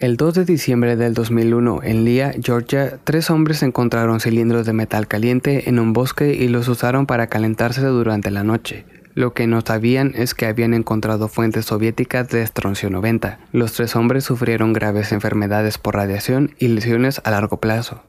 El 2 de diciembre del 2001, en Lea, Georgia, tres hombres encontraron cilindros de metal caliente en un bosque y los usaron para calentarse durante la noche. Lo que no sabían es que habían encontrado fuentes soviéticas de estroncio 90. Los tres hombres sufrieron graves enfermedades por radiación y lesiones a largo plazo.